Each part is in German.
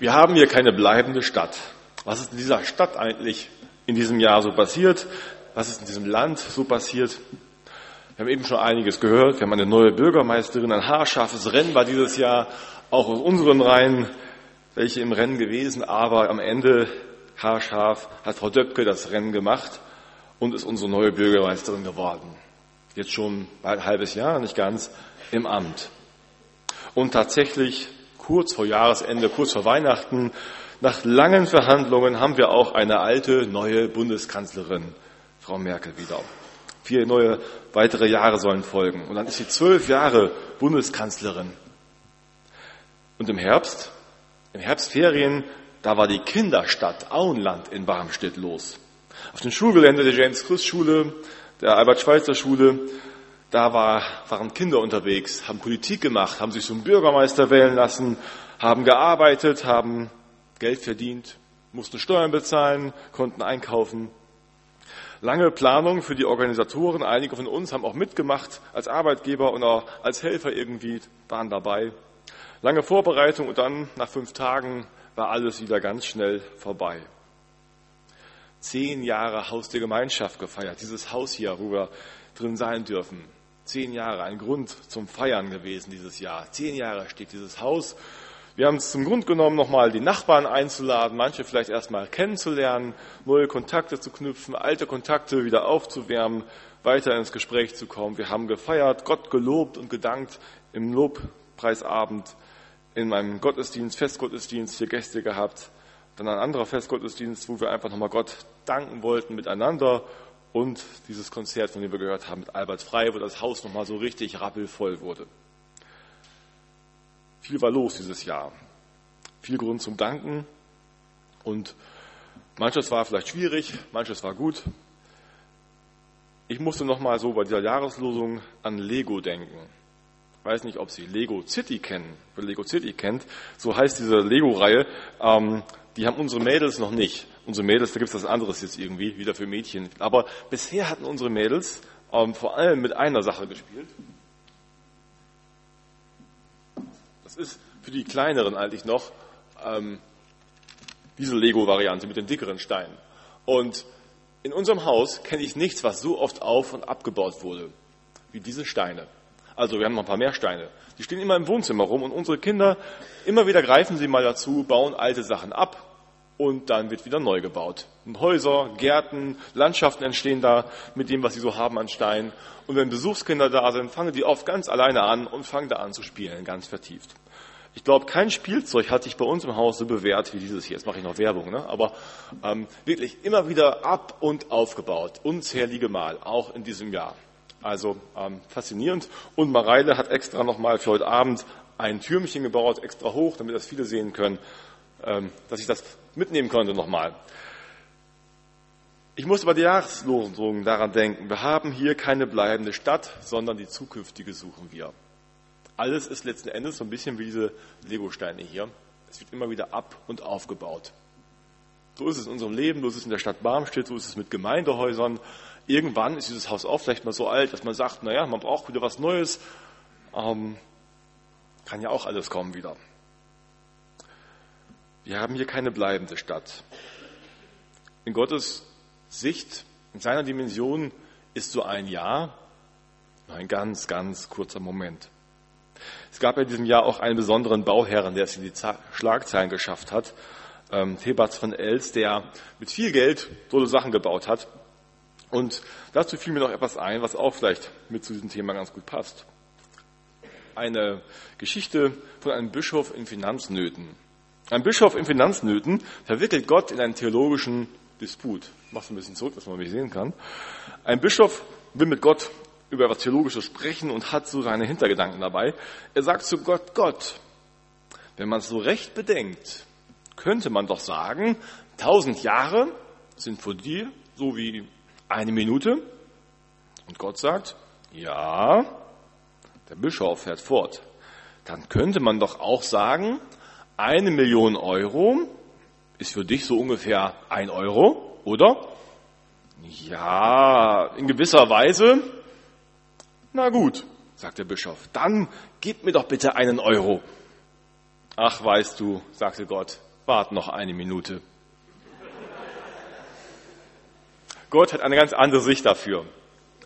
Wir haben hier keine bleibende Stadt. Was ist in dieser Stadt eigentlich in diesem Jahr so passiert? Was ist in diesem Land so passiert? Wir haben eben schon einiges gehört. Wir haben eine neue Bürgermeisterin. Ein haarscharfes Rennen war dieses Jahr auch aus unseren Reihen welche im Rennen gewesen. Aber am Ende, haarscharf, hat Frau Döpke das Rennen gemacht und ist unsere neue Bürgermeisterin geworden. Jetzt schon bald ein halbes Jahr, nicht ganz, im Amt. Und tatsächlich kurz vor Jahresende, kurz vor Weihnachten, nach langen Verhandlungen haben wir auch eine alte, neue Bundeskanzlerin, Frau Merkel, wieder. Vier neue weitere Jahre sollen folgen. Und dann ist sie zwölf Jahre Bundeskanzlerin. Und im Herbst, im Herbstferien, da war die Kinderstadt Auenland in Barmstedt los. Auf dem Schulgelände der James Chris Schule, der Albert Schweitzer Schule, da war, waren Kinder unterwegs, haben Politik gemacht, haben sich zum Bürgermeister wählen lassen, haben gearbeitet, haben Geld verdient, mussten Steuern bezahlen, konnten einkaufen. Lange Planung für die Organisatoren. Einige von uns haben auch mitgemacht als Arbeitgeber und auch als Helfer irgendwie waren dabei. Lange Vorbereitung und dann nach fünf Tagen war alles wieder ganz schnell vorbei. Zehn Jahre Haus der Gemeinschaft gefeiert. Dieses Haus hier, wo wir drin sein dürfen. Zehn Jahre, ein Grund zum Feiern gewesen dieses Jahr. Zehn Jahre steht dieses Haus wir haben es zum Grund genommen, nochmal die Nachbarn einzuladen, manche vielleicht erstmal kennenzulernen, neue Kontakte zu knüpfen, alte Kontakte wieder aufzuwärmen, weiter ins Gespräch zu kommen. Wir haben gefeiert, Gott gelobt und gedankt im Lobpreisabend, in meinem Gottesdienst, Festgottesdienst hier Gäste gehabt, dann ein anderer Festgottesdienst, wo wir einfach nochmal Gott danken wollten miteinander und dieses Konzert, von dem wir gehört haben, mit Albert Frey, wo das Haus nochmal so richtig rappelvoll wurde. Viel war los dieses Jahr. Viel Grund zum Danken. Und manches war vielleicht schwierig, manches war gut. Ich musste nochmal so bei dieser Jahreslosung an Lego denken. Ich weiß nicht, ob Sie Lego City kennen. Wer Lego City kennt, so heißt diese Lego-Reihe. Ähm, die haben unsere Mädels noch nicht. Unsere Mädels, da gibt es was anderes jetzt irgendwie, wieder für Mädchen. Aber bisher hatten unsere Mädels ähm, vor allem mit einer Sache gespielt. ist für die kleineren eigentlich noch ähm, diese Lego-Variante mit den dickeren Steinen. Und in unserem Haus kenne ich nichts, was so oft auf und abgebaut wurde wie diese Steine. Also wir haben noch ein paar mehr Steine. Die stehen immer im Wohnzimmer rum und unsere Kinder, immer wieder greifen sie mal dazu, bauen alte Sachen ab und dann wird wieder neu gebaut. Und Häuser, Gärten, Landschaften entstehen da mit dem, was sie so haben an Steinen. Und wenn Besuchskinder da sind, fangen die oft ganz alleine an und fangen da an zu spielen, ganz vertieft. Ich glaube, kein Spielzeug hat sich bei uns im Haus so bewährt wie dieses hier. Jetzt mache ich noch Werbung, ne? aber ähm, wirklich immer wieder ab und aufgebaut, unzählige Mal, auch in diesem Jahr. Also ähm, faszinierend. Und Mareile hat extra nochmal für heute Abend ein Türmchen gebaut, extra hoch, damit das viele sehen können, dass ich das mitnehmen konnte nochmal. Ich musste bei der Jahreslosung daran denken, wir haben hier keine bleibende Stadt, sondern die zukünftige suchen wir. Alles ist letzten Endes so ein bisschen wie diese Legosteine hier. Es wird immer wieder ab und aufgebaut. So ist es in unserem Leben, so ist es in der Stadt Barmstedt, so ist es mit Gemeindehäusern. Irgendwann ist dieses Haus auch vielleicht mal so alt, dass man sagt, naja, man braucht wieder was Neues. Ähm, kann ja auch alles kommen wieder. Wir haben hier keine bleibende Stadt. In Gottes Sicht, in seiner Dimension ist so ein Jahr nur ein ganz, ganz kurzer Moment. Es gab in diesem Jahr auch einen besonderen Bauherren, der es in die Schlagzeilen geschafft hat, ähm, Thebats von Els, der mit viel Geld tolle Sachen gebaut hat. Und dazu fiel mir noch etwas ein, was auch vielleicht mit zu diesem Thema ganz gut passt. Eine Geschichte von einem Bischof in Finanznöten. Ein Bischof in Finanznöten verwickelt Gott in einen theologischen Disput. Ich mach's ein bisschen zurück, dass man mich sehen kann. Ein Bischof will mit Gott über etwas Theologisches sprechen und hat so seine Hintergedanken dabei. Er sagt zu Gott, Gott, wenn man es so recht bedenkt, könnte man doch sagen, tausend Jahre sind für dir so wie eine Minute. Und Gott sagt, ja, der Bischof fährt fort. Dann könnte man doch auch sagen, eine Million Euro ist für dich so ungefähr ein Euro, oder? Ja, in gewisser Weise. Na gut, sagt der Bischof, dann gib mir doch bitte einen Euro. Ach, weißt du, sagte Gott, wart noch eine Minute. Gott hat eine ganz andere Sicht dafür.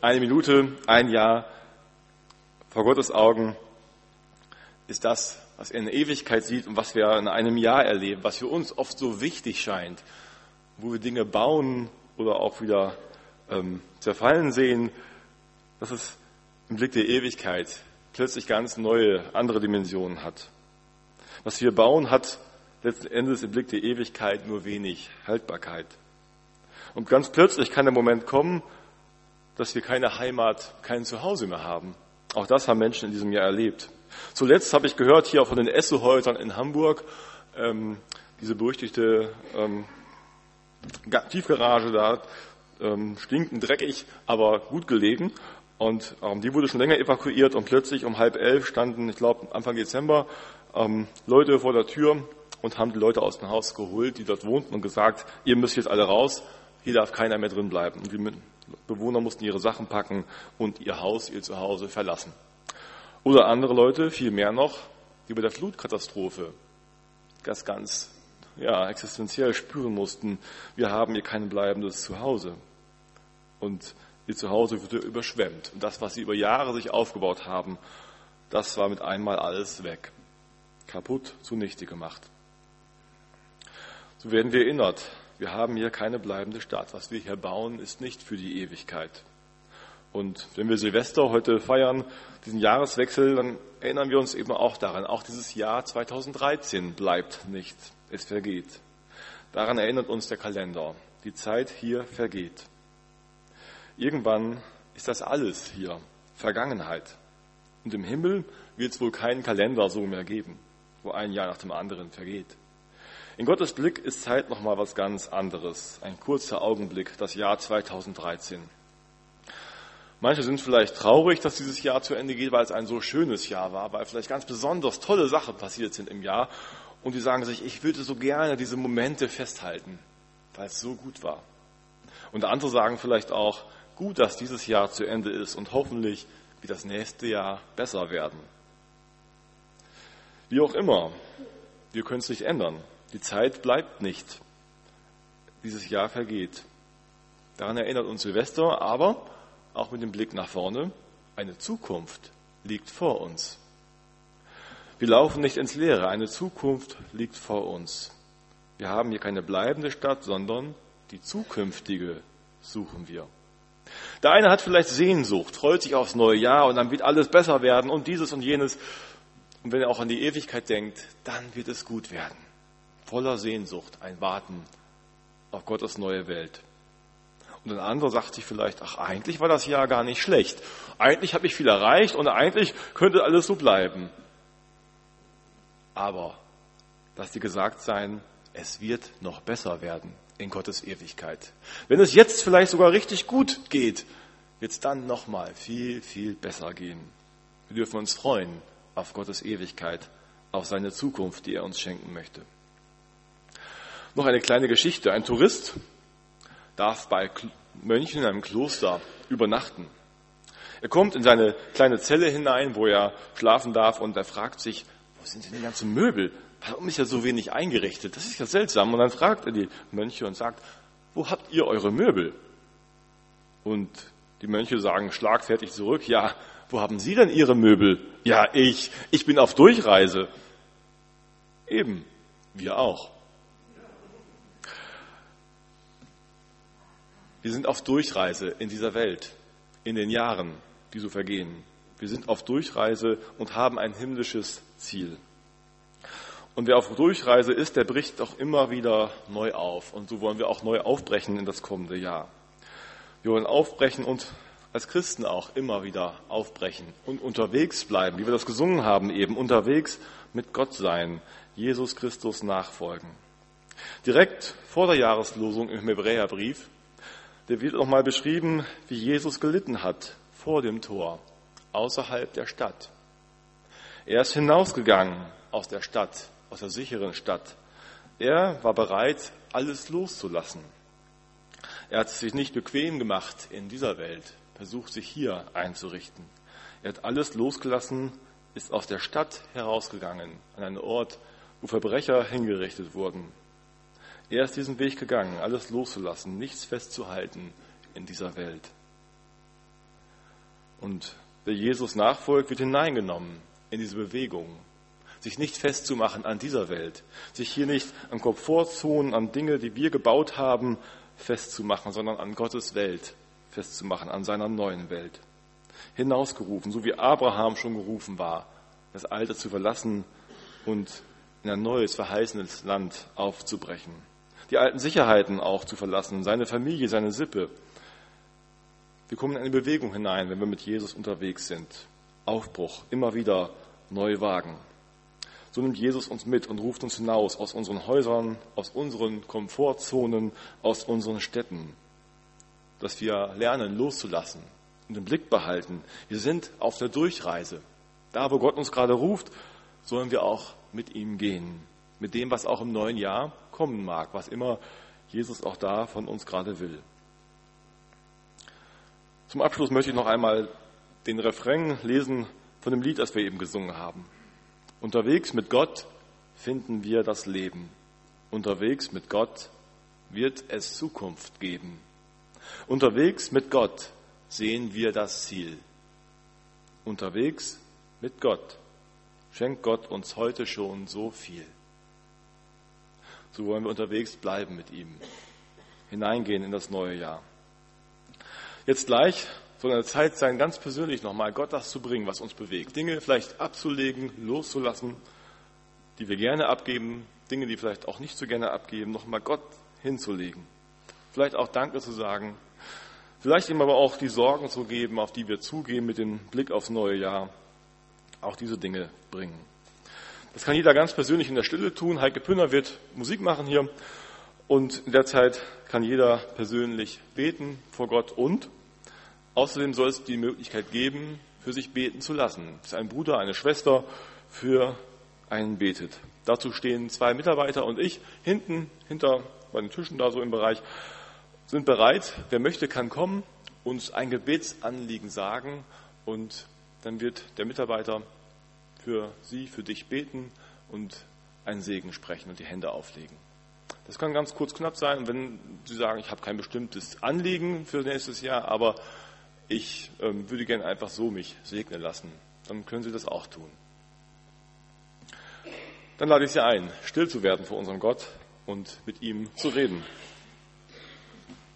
Eine Minute, ein Jahr vor Gottes Augen ist das, was er in der Ewigkeit sieht und was wir in einem Jahr erleben, was für uns oft so wichtig scheint, wo wir Dinge bauen oder auch wieder ähm, zerfallen sehen, dass es im Blick der Ewigkeit plötzlich ganz neue, andere Dimensionen hat. Was wir bauen, hat letzten Endes im Blick der Ewigkeit nur wenig Haltbarkeit. Und ganz plötzlich kann der Moment kommen, dass wir keine Heimat, kein Zuhause mehr haben. Auch das haben Menschen in diesem Jahr erlebt. Zuletzt habe ich gehört hier von den Esselhäusern in Hamburg, ähm, diese berüchtigte ähm, Tiefgarage da, ähm, stinkend dreckig, aber gut gelegen. Und ähm, die wurde schon länger evakuiert und plötzlich um halb elf standen, ich glaube Anfang Dezember, ähm, Leute vor der Tür und haben die Leute aus dem Haus geholt, die dort wohnten und gesagt, ihr müsst jetzt alle raus, hier darf keiner mehr drin bleiben. Und Bewohner mussten ihre Sachen packen und ihr Haus, ihr Zuhause verlassen. Oder andere Leute, viel mehr noch, die bei der Flutkatastrophe das ganz ja, existenziell spüren mussten, wir haben hier kein bleibendes Zuhause. Und ihr Zuhause wurde überschwemmt. Und das, was sie über Jahre sich aufgebaut haben, das war mit einmal alles weg. Kaputt, zunichte gemacht. So werden wir erinnert. Wir haben hier keine bleibende Stadt. Was wir hier bauen, ist nicht für die Ewigkeit. Und wenn wir Silvester heute feiern, diesen Jahreswechsel, dann erinnern wir uns eben auch daran, auch dieses Jahr 2013 bleibt nicht, es vergeht. Daran erinnert uns der Kalender. Die Zeit hier vergeht. Irgendwann ist das alles hier Vergangenheit. Und im Himmel wird es wohl keinen Kalender so mehr geben, wo ein Jahr nach dem anderen vergeht. In Gottes Blick ist Zeit nochmal was ganz anderes. Ein kurzer Augenblick, das Jahr 2013. Manche sind vielleicht traurig, dass dieses Jahr zu Ende geht, weil es ein so schönes Jahr war, weil vielleicht ganz besonders tolle Sachen passiert sind im Jahr. Und die sagen sich, ich würde so gerne diese Momente festhalten, weil es so gut war. Und andere sagen vielleicht auch, gut, dass dieses Jahr zu Ende ist und hoffentlich wird das nächste Jahr besser werden. Wie auch immer, wir können es nicht ändern. Die Zeit bleibt nicht. Dieses Jahr vergeht. Daran erinnert uns Silvester, aber auch mit dem Blick nach vorne, eine Zukunft liegt vor uns. Wir laufen nicht ins Leere, eine Zukunft liegt vor uns. Wir haben hier keine bleibende Stadt, sondern die zukünftige suchen wir. Der eine hat vielleicht Sehnsucht, freut sich aufs neue Jahr und dann wird alles besser werden und dieses und jenes. Und wenn er auch an die Ewigkeit denkt, dann wird es gut werden. Voller Sehnsucht, ein Warten auf Gottes neue Welt. Und ein anderer sagt sich vielleicht, ach, eigentlich war das Jahr gar nicht schlecht. Eigentlich habe ich viel erreicht und eigentlich könnte alles so bleiben. Aber lass dir gesagt sein, es wird noch besser werden in Gottes Ewigkeit. Wenn es jetzt vielleicht sogar richtig gut geht, wird es dann nochmal viel, viel besser gehen. Wir dürfen uns freuen auf Gottes Ewigkeit, auf seine Zukunft, die er uns schenken möchte. Noch eine kleine Geschichte. Ein Tourist darf bei Mönchen in einem Kloster übernachten. Er kommt in seine kleine Zelle hinein, wo er schlafen darf und er fragt sich, wo sind denn die ganzen Möbel? Warum ist ja so wenig eingerichtet? Das ist ja seltsam. Und dann fragt er die Mönche und sagt, wo habt ihr eure Möbel? Und die Mönche sagen schlagfertig zurück, ja, wo haben Sie denn Ihre Möbel? Ja, ich, ich bin auf Durchreise. Eben, wir auch. Wir sind auf Durchreise in dieser Welt, in den Jahren, die so vergehen. Wir sind auf Durchreise und haben ein himmlisches Ziel. Und wer auf Durchreise ist, der bricht auch immer wieder neu auf. Und so wollen wir auch neu aufbrechen in das kommende Jahr. Wir wollen aufbrechen und als Christen auch immer wieder aufbrechen und unterwegs bleiben, wie wir das gesungen haben eben, unterwegs mit Gott sein, Jesus Christus nachfolgen. Direkt vor der Jahreslosung im Hebräerbrief da wird nochmal beschrieben, wie Jesus gelitten hat vor dem Tor, außerhalb der Stadt. Er ist hinausgegangen aus der Stadt, aus der sicheren Stadt. Er war bereit, alles loszulassen. Er hat es sich nicht bequem gemacht in dieser Welt, versucht sich hier einzurichten. Er hat alles losgelassen, ist aus der Stadt herausgegangen, an einen Ort, wo Verbrecher hingerichtet wurden. Er ist diesen Weg gegangen, alles loszulassen, nichts festzuhalten in dieser Welt. Und wer Jesus nachfolgt, wird hineingenommen in diese Bewegung. Sich nicht festzumachen an dieser Welt, sich hier nicht an Komfortzonen, an Dinge, die wir gebaut haben, festzumachen, sondern an Gottes Welt festzumachen, an seiner neuen Welt. Hinausgerufen, so wie Abraham schon gerufen war, das Alte zu verlassen und in ein neues, verheißenes Land aufzubrechen. Die alten Sicherheiten auch zu verlassen, seine Familie, seine Sippe. Wir kommen in eine Bewegung hinein, wenn wir mit Jesus unterwegs sind. Aufbruch, immer wieder neu wagen. So nimmt Jesus uns mit und ruft uns hinaus aus unseren Häusern, aus unseren Komfortzonen, aus unseren Städten, dass wir lernen loszulassen und im Blick behalten. Wir sind auf der Durchreise. Da, wo Gott uns gerade ruft, sollen wir auch mit ihm gehen. Mit dem, was auch im neuen Jahr kommen mag, was immer Jesus auch da von uns gerade will. Zum Abschluss möchte ich noch einmal den Refrain lesen von dem Lied, das wir eben gesungen haben. Unterwegs mit Gott finden wir das Leben. Unterwegs mit Gott wird es Zukunft geben. Unterwegs mit Gott sehen wir das Ziel. Unterwegs mit Gott schenkt Gott uns heute schon so viel. So wollen wir unterwegs bleiben mit ihm, hineingehen in das neue Jahr. Jetzt gleich soll eine Zeit sein, ganz persönlich nochmal Gott das zu bringen, was uns bewegt. Dinge vielleicht abzulegen, loszulassen, die wir gerne abgeben, Dinge, die vielleicht auch nicht so gerne abgeben, nochmal Gott hinzulegen. Vielleicht auch Danke zu sagen. Vielleicht ihm aber auch die Sorgen zu geben, auf die wir zugehen mit dem Blick aufs neue Jahr. Auch diese Dinge bringen. Das kann jeder ganz persönlich in der Stille tun. Heike Pünner wird Musik machen hier. Und in der Zeit kann jeder persönlich beten vor Gott und Außerdem soll es die Möglichkeit geben, für sich beten zu lassen, dass ein Bruder, eine Schwester für einen betet. Dazu stehen zwei Mitarbeiter und ich hinten, hinter bei den Tischen da so im Bereich, sind bereit. Wer möchte, kann kommen, uns ein Gebetsanliegen sagen und dann wird der Mitarbeiter für Sie, für dich beten und einen Segen sprechen und die Hände auflegen. Das kann ganz kurz knapp sein, wenn Sie sagen, ich habe kein bestimmtes Anliegen für nächstes Jahr, aber ich ähm, würde gerne einfach so mich segnen lassen. Dann können Sie das auch tun. Dann lade ich Sie ein, still zu werden vor unserem Gott und mit ihm zu reden.